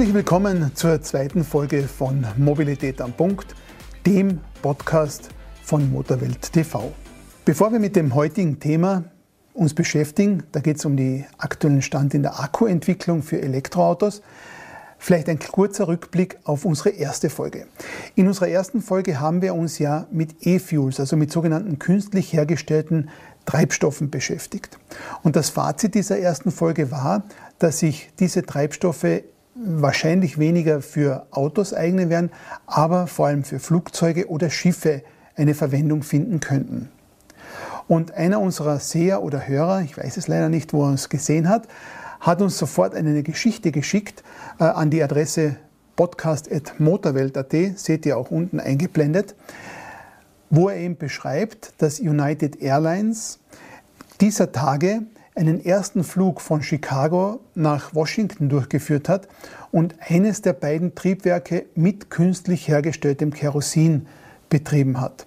Herzlich willkommen zur zweiten Folge von Mobilität am Punkt, dem Podcast von Motorwelt TV. Bevor wir mit dem heutigen Thema uns beschäftigen, da geht es um den aktuellen Stand in der Akkuentwicklung für Elektroautos, Vielleicht ein kurzer Rückblick auf unsere erste Folge. In unserer ersten Folge haben wir uns ja mit E-Fuels, also mit sogenannten künstlich hergestellten Treibstoffen beschäftigt. Und das Fazit dieser ersten Folge war, dass sich diese Treibstoffe wahrscheinlich weniger für Autos eignen werden, aber vor allem für Flugzeuge oder Schiffe eine Verwendung finden könnten. Und einer unserer Seher oder Hörer, ich weiß es leider nicht, wo er uns gesehen hat, hat uns sofort eine Geschichte geschickt äh, an die Adresse podcast.motorwelt.at, seht ihr auch unten eingeblendet, wo er eben beschreibt, dass United Airlines dieser Tage einen ersten Flug von Chicago nach Washington durchgeführt hat und eines der beiden Triebwerke mit künstlich hergestelltem Kerosin betrieben hat.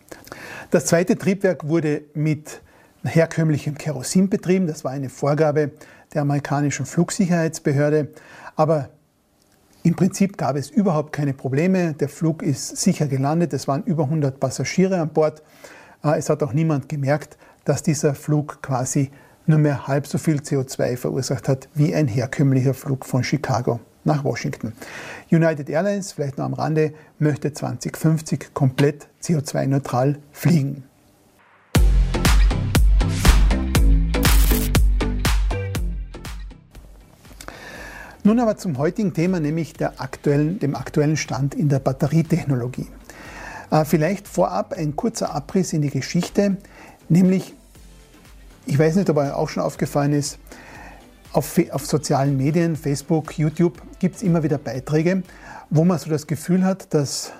Das zweite Triebwerk wurde mit herkömmlichem Kerosin betrieben. Das war eine Vorgabe der amerikanischen Flugsicherheitsbehörde. Aber im Prinzip gab es überhaupt keine Probleme. Der Flug ist sicher gelandet. Es waren über 100 Passagiere an Bord. Äh, es hat auch niemand gemerkt, dass dieser Flug quasi nur mehr halb so viel CO2 verursacht hat wie ein herkömmlicher Flug von Chicago nach Washington. United Airlines, vielleicht noch am Rande, möchte 2050 komplett CO2-neutral fliegen. Nun aber zum heutigen Thema, nämlich aktuellen, dem aktuellen Stand in der Batterietechnologie. Äh, vielleicht vorab ein kurzer Abriss in die Geschichte, nämlich ich weiß nicht, ob euch auch schon aufgefallen ist, auf, auf sozialen Medien, Facebook, YouTube, gibt es immer wieder Beiträge, wo man so das Gefühl hat, dass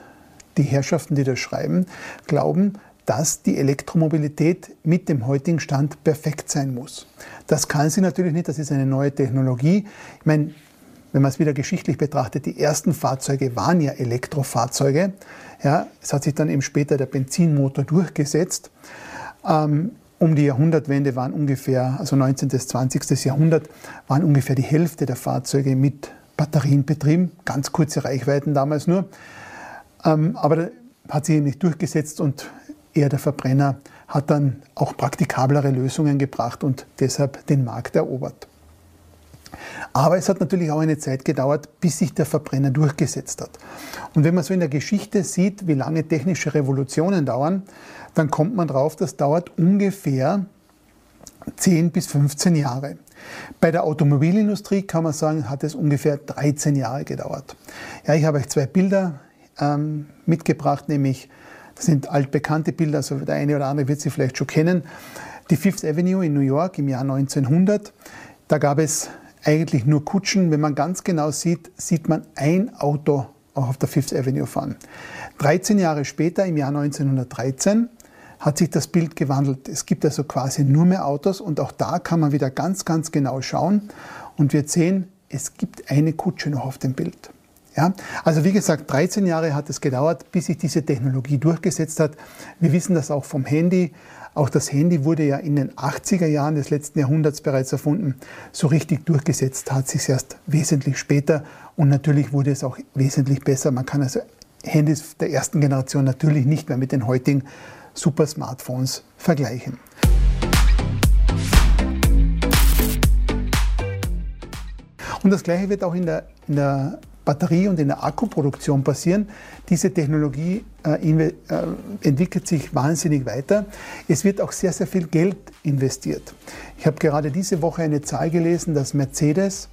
die Herrschaften, die das schreiben, glauben, dass die Elektromobilität mit dem heutigen Stand perfekt sein muss. Das kann sie natürlich nicht, das ist eine neue Technologie. Ich meine, wenn man es wieder geschichtlich betrachtet, die ersten Fahrzeuge waren ja Elektrofahrzeuge. Ja, es hat sich dann eben später der Benzinmotor durchgesetzt. Ähm, um die Jahrhundertwende waren ungefähr, also 19. bis 20. Jahrhundert, waren ungefähr die Hälfte der Fahrzeuge mit Batterien betrieben. Ganz kurze Reichweiten damals nur. Ähm, aber hat sich nicht durchgesetzt und eher der Verbrenner hat dann auch praktikablere Lösungen gebracht und deshalb den Markt erobert. Aber es hat natürlich auch eine Zeit gedauert, bis sich der Verbrenner durchgesetzt hat. Und wenn man so in der Geschichte sieht, wie lange technische Revolutionen dauern, dann kommt man drauf, das dauert ungefähr 10 bis 15 Jahre. Bei der Automobilindustrie kann man sagen, hat es ungefähr 13 Jahre gedauert. Ja, ich habe euch zwei Bilder ähm, mitgebracht, nämlich das sind altbekannte Bilder, also der eine oder andere wird sie vielleicht schon kennen. Die Fifth Avenue in New York im Jahr 1900. Da gab es eigentlich nur Kutschen. Wenn man ganz genau sieht, sieht man ein Auto auch auf der Fifth Avenue fahren. 13 Jahre später, im Jahr 1913, hat sich das Bild gewandelt. Es gibt also quasi nur mehr Autos und auch da kann man wieder ganz, ganz genau schauen und wird sehen, es gibt eine Kutsche noch auf dem Bild. Ja? Also wie gesagt, 13 Jahre hat es gedauert, bis sich diese Technologie durchgesetzt hat. Wir wissen das auch vom Handy. Auch das Handy wurde ja in den 80er Jahren des letzten Jahrhunderts bereits erfunden. So richtig durchgesetzt hat sich erst wesentlich später und natürlich wurde es auch wesentlich besser. Man kann also Handys der ersten Generation natürlich nicht mehr mit den heutigen Super-Smartphones vergleichen. Und das Gleiche wird auch in der, in der Batterie- und in der Akkuproduktion passieren. Diese Technologie äh, äh, entwickelt sich wahnsinnig weiter. Es wird auch sehr, sehr viel Geld investiert. Ich habe gerade diese Woche eine Zahl gelesen, dass Mercedes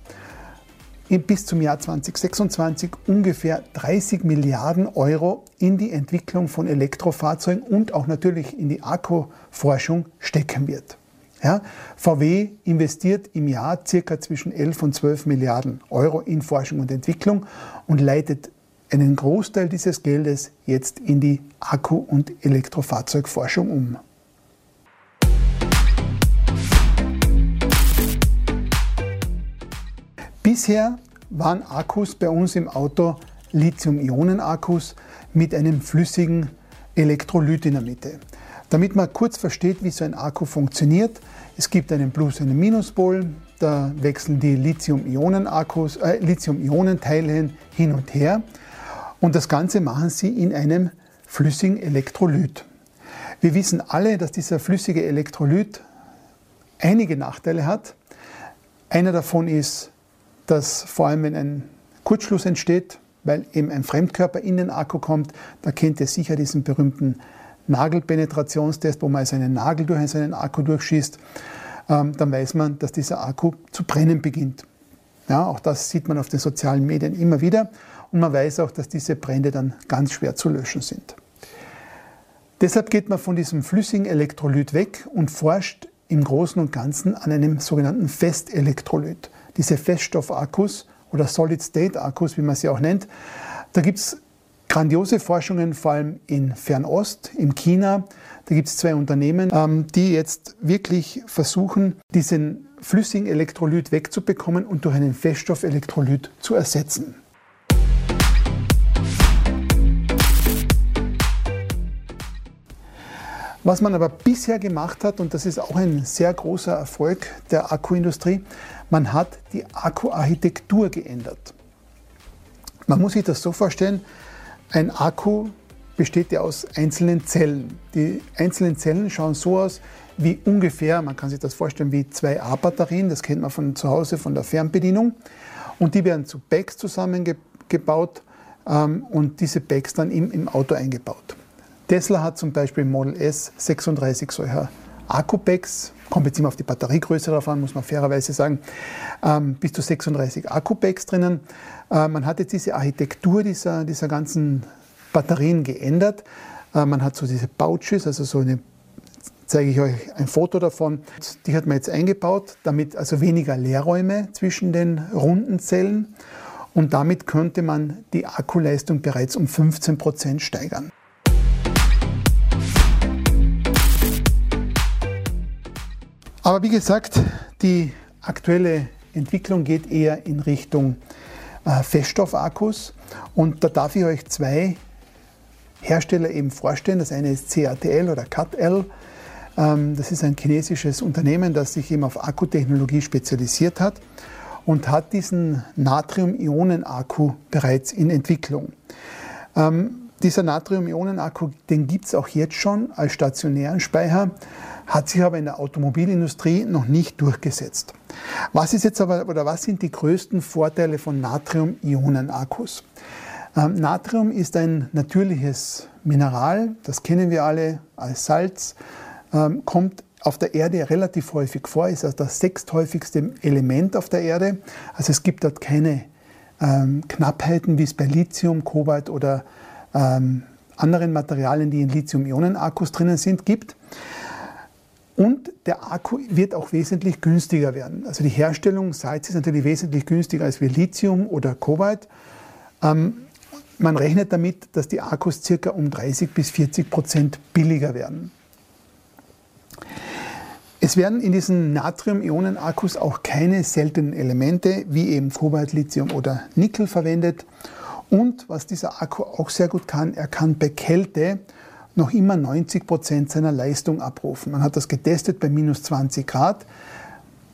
bis zum Jahr 2026 ungefähr 30 Milliarden Euro in die Entwicklung von Elektrofahrzeugen und auch natürlich in die Akkuforschung stecken wird. Ja, VW investiert im Jahr circa zwischen 11 und 12 Milliarden Euro in Forschung und Entwicklung und leitet einen Großteil dieses Geldes jetzt in die Akku- und Elektrofahrzeugforschung um. Bisher waren Akkus bei uns im Auto Lithium-Ionen-Akkus mit einem flüssigen Elektrolyt in der Mitte. Damit man kurz versteht, wie so ein Akku funktioniert, es gibt einen Plus- und einen Minuspol. da wechseln die Lithium-Ionen-Akkus, äh, Lithium-Ionen-Teile hin und her. Und das Ganze machen sie in einem flüssigen Elektrolyt. Wir wissen alle, dass dieser flüssige Elektrolyt einige Nachteile hat. Einer davon ist, dass vor allem wenn ein Kurzschluss entsteht, weil eben ein Fremdkörper in den Akku kommt, da kennt ihr sicher diesen berühmten Nagelpenetrationstest, wo man also einen Nagel durch einen Akku durchschießt, ähm, dann weiß man, dass dieser Akku zu brennen beginnt. Ja, auch das sieht man auf den sozialen Medien immer wieder und man weiß auch, dass diese Brände dann ganz schwer zu löschen sind. Deshalb geht man von diesem flüssigen Elektrolyt weg und forscht im Großen und Ganzen an einem sogenannten Festelektrolyt. Diese Feststoffakkus oder Solid-State-Akkus, wie man sie auch nennt, da gibt es grandiose Forschungen, vor allem in Fernost, in China. Da gibt es zwei Unternehmen, ähm, die jetzt wirklich versuchen, diesen flüssigen Elektrolyt wegzubekommen und durch einen Feststoffelektrolyt zu ersetzen. Was man aber bisher gemacht hat, und das ist auch ein sehr großer Erfolg der Akkuindustrie, man hat die Akkuarchitektur geändert. Man muss sich das so vorstellen, ein Akku besteht ja aus einzelnen Zellen. Die einzelnen Zellen schauen so aus wie ungefähr, man kann sich das vorstellen, wie zwei A-Batterien, das kennt man von zu Hause von der Fernbedienung. Und die werden zu Packs zusammengebaut ähm, und diese Packs dann im, im Auto eingebaut. Tesla hat zum Beispiel Model S 36 solcher Akku-Packs, kommt jetzt immer auf die Batteriegröße drauf an, muss man fairerweise sagen, ähm, bis zu 36 Akku-Packs drinnen. Äh, man hat jetzt diese Architektur dieser, dieser ganzen Batterien geändert. Äh, man hat so diese Pouches, also so eine zeige ich euch ein Foto davon. Die hat man jetzt eingebaut, damit also weniger Leerräume zwischen den runden Zellen und damit könnte man die Akkuleistung bereits um 15 Prozent steigern. Aber wie gesagt, die aktuelle Entwicklung geht eher in Richtung äh, Feststoffakkus. Und da darf ich euch zwei Hersteller eben vorstellen. Das eine ist CATL oder CATL. Ähm, das ist ein chinesisches Unternehmen, das sich eben auf Akkutechnologie spezialisiert hat und hat diesen Natrium-Ionen-Akku bereits in Entwicklung. Ähm, dieser Natrium-Ionen-Akku, den gibt es auch jetzt schon als stationären Speicher hat sich aber in der Automobilindustrie noch nicht durchgesetzt. Was ist jetzt aber oder was sind die größten Vorteile von Natrium-Ionen-Akkus? Ähm, Natrium ist ein natürliches Mineral, das kennen wir alle als Salz, ähm, kommt auf der Erde relativ häufig vor, ist also das sechsthäufigste Element auf der Erde. Also es gibt dort keine ähm, Knappheiten, wie es bei Lithium, Kobalt oder ähm, anderen Materialien, die in Lithium-Ionen-Akkus drinnen sind, gibt. Und der Akku wird auch wesentlich günstiger werden. Also die Herstellung Salz ist natürlich wesentlich günstiger als wie Lithium oder Kobalt. Ähm, man rechnet damit, dass die Akkus circa um 30 bis 40 Prozent billiger werden. Es werden in diesen Natrium-Ionen-Akkus auch keine seltenen Elemente wie eben Kobalt, Lithium oder Nickel verwendet. Und was dieser Akku auch sehr gut kann, er kann bei Kälte noch immer 90 Prozent seiner Leistung abrufen. Man hat das getestet bei minus 20 Grad.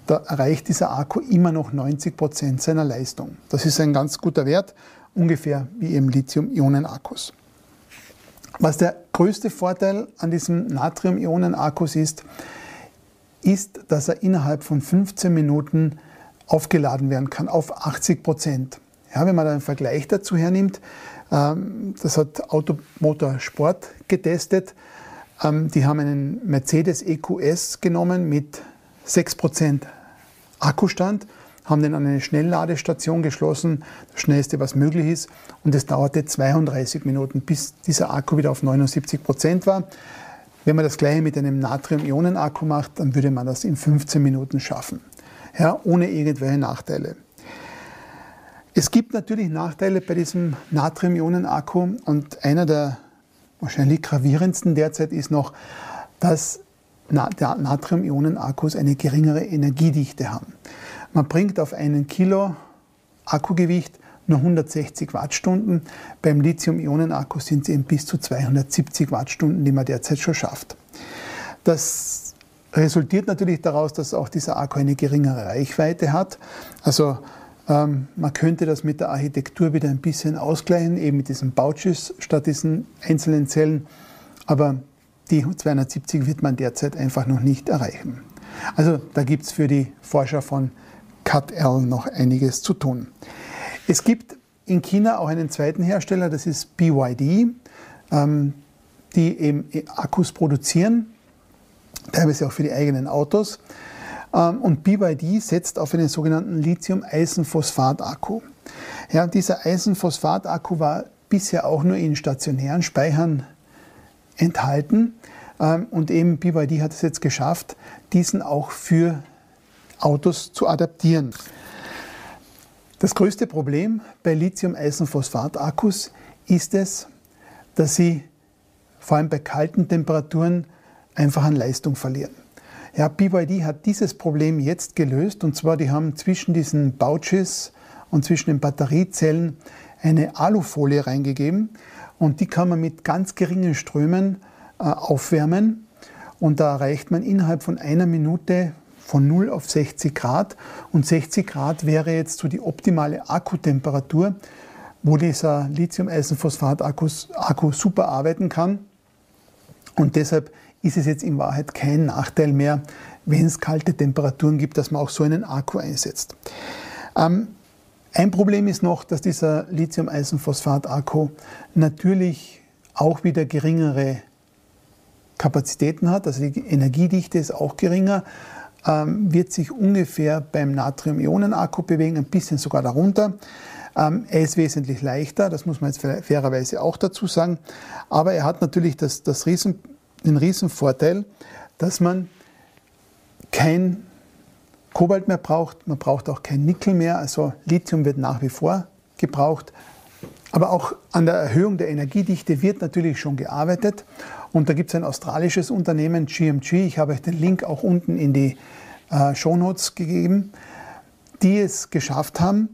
Da erreicht dieser Akku immer noch 90 Prozent seiner Leistung. Das ist ein ganz guter Wert, ungefähr wie im Lithium-Ionen-Akkus. Was der größte Vorteil an diesem Natrium-Ionen-Akkus ist, ist, dass er innerhalb von 15 Minuten aufgeladen werden kann auf 80 Prozent. Ja, wenn man einen Vergleich dazu hernimmt, das hat Automotor Sport getestet. Ähm, die haben einen Mercedes EQS genommen mit 6% Akkustand, haben den an eine Schnellladestation geschlossen, das schnellste, was möglich ist. Und es dauerte 32 Minuten, bis dieser Akku wieder auf 79% war. Wenn man das gleiche mit einem Natrium-Ionen-Akku macht, dann würde man das in 15 Minuten schaffen, ja, ohne irgendwelche Nachteile. Es gibt natürlich Nachteile bei diesem Natrium-Ionen-Akku und einer der wahrscheinlich gravierendsten derzeit ist noch, dass Natrium-Ionen-Akkus eine geringere Energiedichte haben. Man bringt auf einen Kilo Akkugewicht nur 160 Wattstunden. Beim Lithium-Ionen-Akku sind es eben bis zu 270 Wattstunden, die man derzeit schon schafft. Das resultiert natürlich daraus, dass auch dieser Akku eine geringere Reichweite hat. Also ähm, man könnte das mit der Architektur wieder ein bisschen ausgleichen, eben mit diesen Pouches statt diesen einzelnen Zellen. Aber die 270 wird man derzeit einfach noch nicht erreichen. Also da gibt es für die Forscher von CutL noch einiges zu tun. Es gibt in China auch einen zweiten Hersteller, das ist BYD, ähm, die eben Akkus produzieren, teilweise auch für die eigenen Autos. Ähm, und BYD setzt auf einen sogenannten Lithium-Eisenphosphat-Akku. Ja, dieser Eisenphosphat-Akku war bisher auch nur in stationären Speichern enthalten. Ähm, und eben BYD hat es jetzt geschafft, diesen auch für Autos zu adaptieren. Das größte Problem bei Lithium-Eisenphosphat-Akkus ist es, dass sie vor allem bei kalten Temperaturen einfach an Leistung verlieren. Ja, BYD hat dieses Problem jetzt gelöst. Und zwar, die haben zwischen diesen Pouches und zwischen den Batteriezellen eine Alufolie reingegeben. Und die kann man mit ganz geringen Strömen äh, aufwärmen. Und da erreicht man innerhalb von einer Minute von 0 auf 60 Grad. Und 60 Grad wäre jetzt so die optimale Akkutemperatur, wo dieser Lithium-Eisenphosphat-Akku Akku super arbeiten kann. Und deshalb ist es jetzt in Wahrheit kein Nachteil mehr, wenn es kalte Temperaturen gibt, dass man auch so einen Akku einsetzt. Ähm, ein Problem ist noch, dass dieser Lithium-Eisenphosphat-Akku natürlich auch wieder geringere Kapazitäten hat, also die Energiedichte ist auch geringer, ähm, wird sich ungefähr beim Natrium-Ionen-Akku bewegen, ein bisschen sogar darunter. Ähm, er ist wesentlich leichter, das muss man jetzt fairerweise auch dazu sagen, aber er hat natürlich das, das Riesen den Riesenvorteil, dass man kein Kobalt mehr braucht, man braucht auch kein Nickel mehr, also Lithium wird nach wie vor gebraucht. Aber auch an der Erhöhung der Energiedichte wird natürlich schon gearbeitet. Und da gibt es ein australisches Unternehmen, GMG, ich habe euch den Link auch unten in die äh, Shownotes gegeben, die es geschafft haben,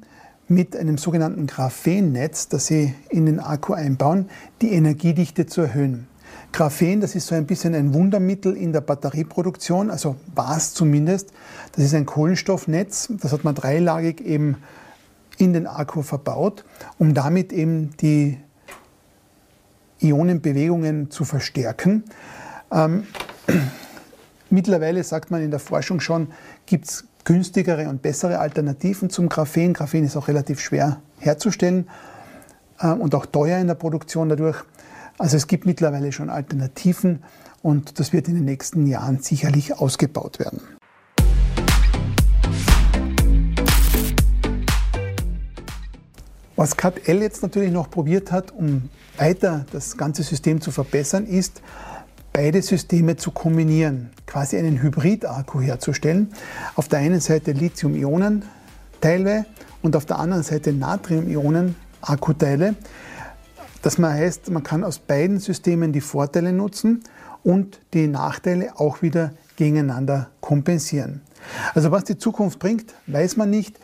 mit einem sogenannten Graphennetz, das sie in den Akku einbauen, die Energiedichte zu erhöhen. Graphen, das ist so ein bisschen ein Wundermittel in der Batterieproduktion, also war es zumindest. Das ist ein Kohlenstoffnetz, das hat man dreilagig eben in den Akku verbaut, um damit eben die Ionenbewegungen zu verstärken. Ähm, mittlerweile sagt man in der Forschung schon, gibt es günstigere und bessere Alternativen zum Graphen. Graphen ist auch relativ schwer herzustellen äh, und auch teuer in der Produktion dadurch. Also es gibt mittlerweile schon Alternativen und das wird in den nächsten Jahren sicherlich ausgebaut werden. Was CAT-L jetzt natürlich noch probiert hat, um weiter das ganze System zu verbessern, ist, beide Systeme zu kombinieren, quasi einen Hybrid-Akku herzustellen. Auf der einen Seite Lithium-Ionen-Teile und auf der anderen Seite Natrium-Ionen-Akkuteile das heißt, man kann aus beiden Systemen die Vorteile nutzen und die Nachteile auch wieder gegeneinander kompensieren. Also was die Zukunft bringt, weiß man nicht.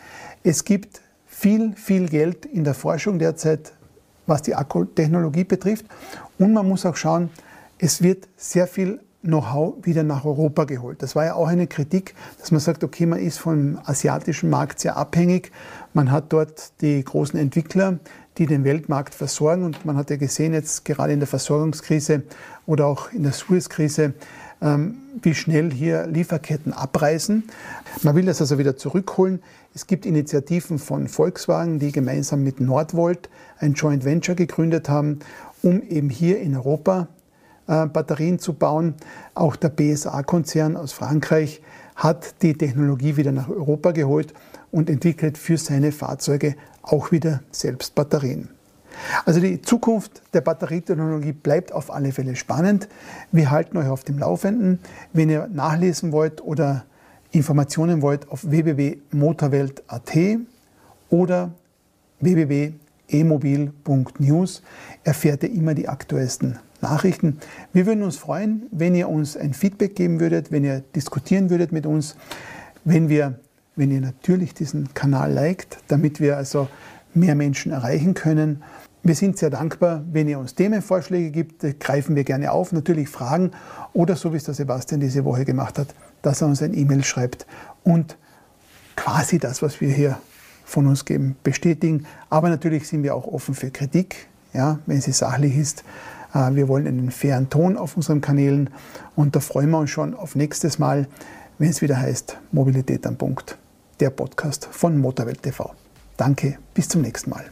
Es gibt viel, viel Geld in der Forschung derzeit, was die Akkutechnologie betrifft. Und man muss auch schauen, es wird sehr viel Know-how wieder nach Europa geholt. Das war ja auch eine Kritik, dass man sagt, okay, man ist vom asiatischen Markt sehr abhängig. Man hat dort die großen Entwickler, die den Weltmarkt versorgen. Und man hat ja gesehen, jetzt gerade in der Versorgungskrise oder auch in der Suez-Krise, ähm, wie schnell hier Lieferketten abreißen. Man will das also wieder zurückholen. Es gibt Initiativen von Volkswagen, die gemeinsam mit Nordvolt ein Joint Venture gegründet haben, um eben hier in Europa Batterien zu bauen. Auch der BSA-Konzern aus Frankreich hat die Technologie wieder nach Europa geholt und entwickelt für seine Fahrzeuge auch wieder selbst Batterien. Also die Zukunft der Batterietechnologie bleibt auf alle Fälle spannend. Wir halten euch auf dem Laufenden. Wenn ihr nachlesen wollt oder Informationen wollt, auf www.motorwelt.at oder www.emobil.news erfährt ihr immer die aktuellsten Nachrichten. Wir würden uns freuen, wenn ihr uns ein Feedback geben würdet, wenn ihr diskutieren würdet mit uns, wenn wir wenn ihr natürlich diesen Kanal liked, damit wir also mehr Menschen erreichen können. Wir sind sehr dankbar, wenn ihr uns Themenvorschläge gibt, greifen wir gerne auf, natürlich Fragen oder so wie es der Sebastian diese Woche gemacht hat, dass er uns ein E-Mail schreibt und quasi das, was wir hier von uns geben, bestätigen. Aber natürlich sind wir auch offen für Kritik, ja, wenn sie sachlich ist. Äh, wir wollen einen fairen Ton auf unseren Kanälen und da freuen wir uns schon auf nächstes Mal, wenn es wieder heißt Mobilität am Punkt, der Podcast von Motorwelt TV. Danke, bis zum nächsten Mal.